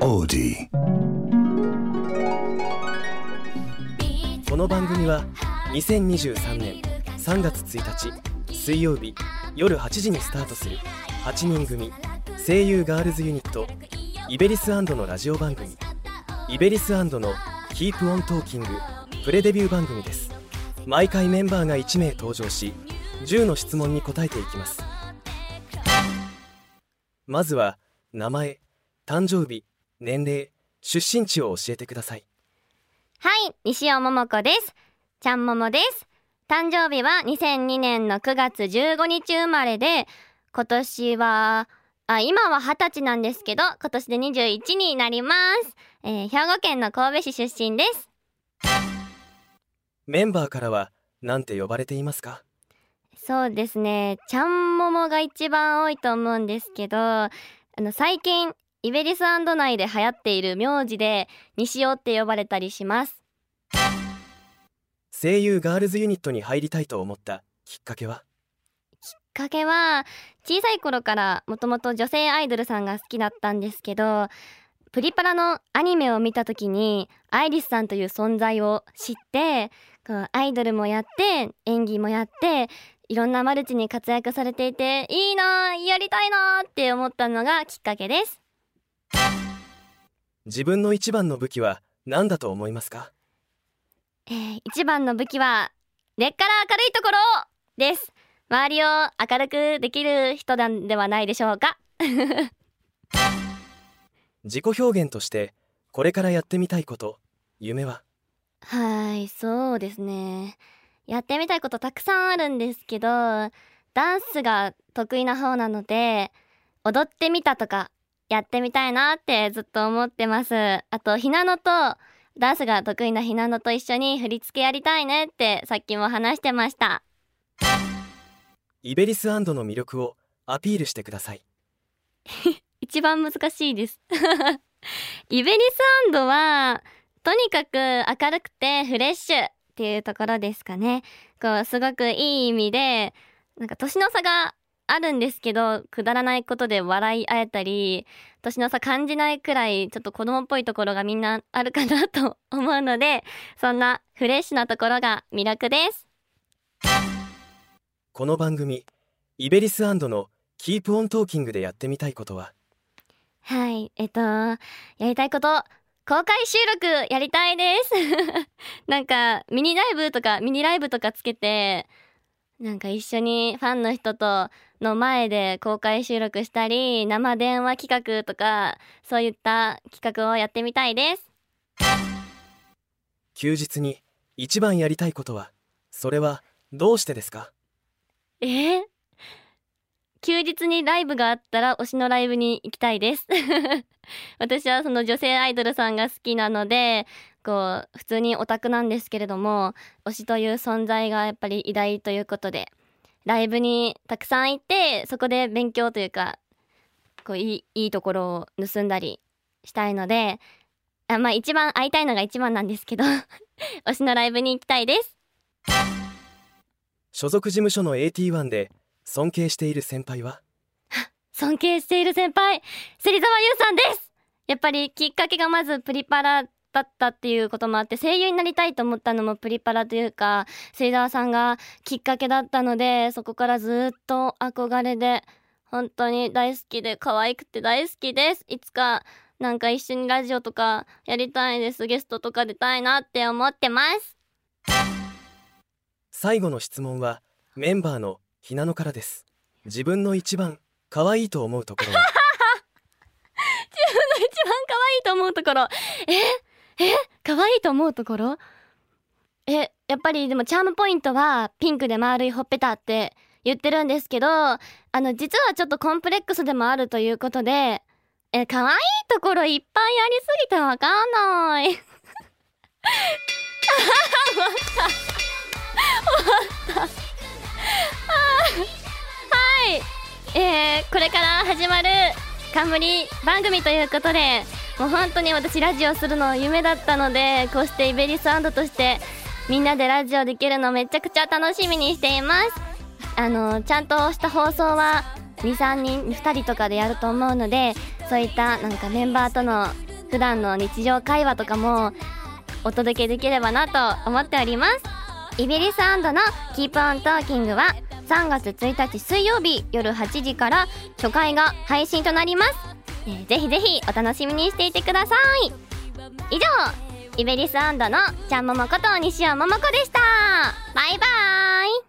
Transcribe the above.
Odie. この番組は2023年3月1日水曜日夜8時にスタートする8人組声優ガールズユニットイベリスのラジオ番組イベリスの「Keep on Talking」プレデビュー番組です毎回メンバーが1名登場し10の質問に答えていきますまずは名前誕生日年齢出身地を教えてくださいはい、西尾桃子です。ちゃんももです。誕生日は2002年の9月15日生まれで、今年は、あ、今は20歳なんですけど、今年で21になります。えー兵庫県の神戸市出身です。メンバーからは何て呼ばれていますか？そうですね、ちゃんももが一番多いと思うんですけど、あの、最近、イベリス内で流行っている名字で、西尾って呼ばれたりします。声優ガールズユニットに入りたいと思ったきっかけは？きっかけは小さい頃からもともと女性アイドルさんが好きだったんですけどプリパラのアニメを見た時にアイリスさんという存在を知ってアイドルもやって演技もやっていろんなマルチに活躍されていていいなぁやりたいなーって思ったのがきっかけです自分の一番の武器は何だと思いますか？えー一番の武器は根っから明るいところ。です。周りを明るくできる人なんではないでしょうか？自己表現としてこれからやってみたいこと夢は？はい、そうですね。やってみたいことたくさんあるんですけど、ダンスが得意な方なので、踊ってみたとか、やってみたいなってずっと思ってます。あと、ひなのと、ダンスが得意なひなのと一緒に振り付けやりたいねってさっきも話してました。イベリスの魅力をアピールしてください 一番難しいです。イベリスは、とにかく明るくてフレッシュっていうところですかね。こう、すごくいい意味で、なんか年の差があるんですけど、くだらないことで笑い合えたり、年の差感じないくらい、ちょっと子供っぽいところがみんなあるかなと思うので、そんなフレッシュなところが魅力です。この番組イベリスの「Keep on Talking」でやってみたいことは？はい、えっと、やりたいこと、公開収録やりたいです。なんか、ミニライブとか、ミニライブとかつけて、なんか一緒にファンの人との前で公開収録したり、生電話企画とか、そういった企画をやってみたいです。休日に一番やりたいことはそれはどうしてですか？え？ー休日にライブがあったら推しのライブに行きたいです。私はその女性アイドルさんが好きなので、こう、普通にオタクなんですけれども、推しという存在がやっぱり偉大ということで、ライブにたくさん行って、そこで勉強というか、こう、いい、いいところを盗んだりしたいので、あまあ一番会いたいのが一番なんですけど、推しのライブに行きたいです。所属事務所の AT1 で尊敬している先輩は？尊敬している先輩芹沢優さんですやっぱりきっかけがまずプリパラだったっていうこともあって声優になりたいと思ったのもプリパラというか芹沢さんがきっかけだったのでそこからずっと憧れで本当に大好きで可愛くて大好きです。いつかなんか一緒にラジオとかやりたいです。ゲストとか出たいなって思ってます。最後の質問はメンバーのひなのからです。自分の一番可愛いと思うところは？一番可愛いと思うところ。え？え可愛いと思うところ？えやっぱりでもチャームポイントはピンクで丸いほっぺたって言ってるんですけどあの実はちょっとコンプレックスでもあるということでえ可愛いところいっぱいありすぎてわかんない。はい。えー、これから始まる冠番組ということでもう本当に私ラジオするの夢だったのでこうしてイベリスアンドとしてみんなでラジオできるのめちゃくちゃ楽しみにしています。あのちゃんとした放送は23人2人とかでやると思うのでそういったなんかメンバーとの普段の日常会話とかもお届けできればなと思っております。イベリスアンドの「Keep on Talking は3月1日水曜日夜8時から初回が配信となります、えー、ぜひぜひお楽しみにしていてください。以上イベリスのちゃんももこと西尾ももこでした。バイバーイ。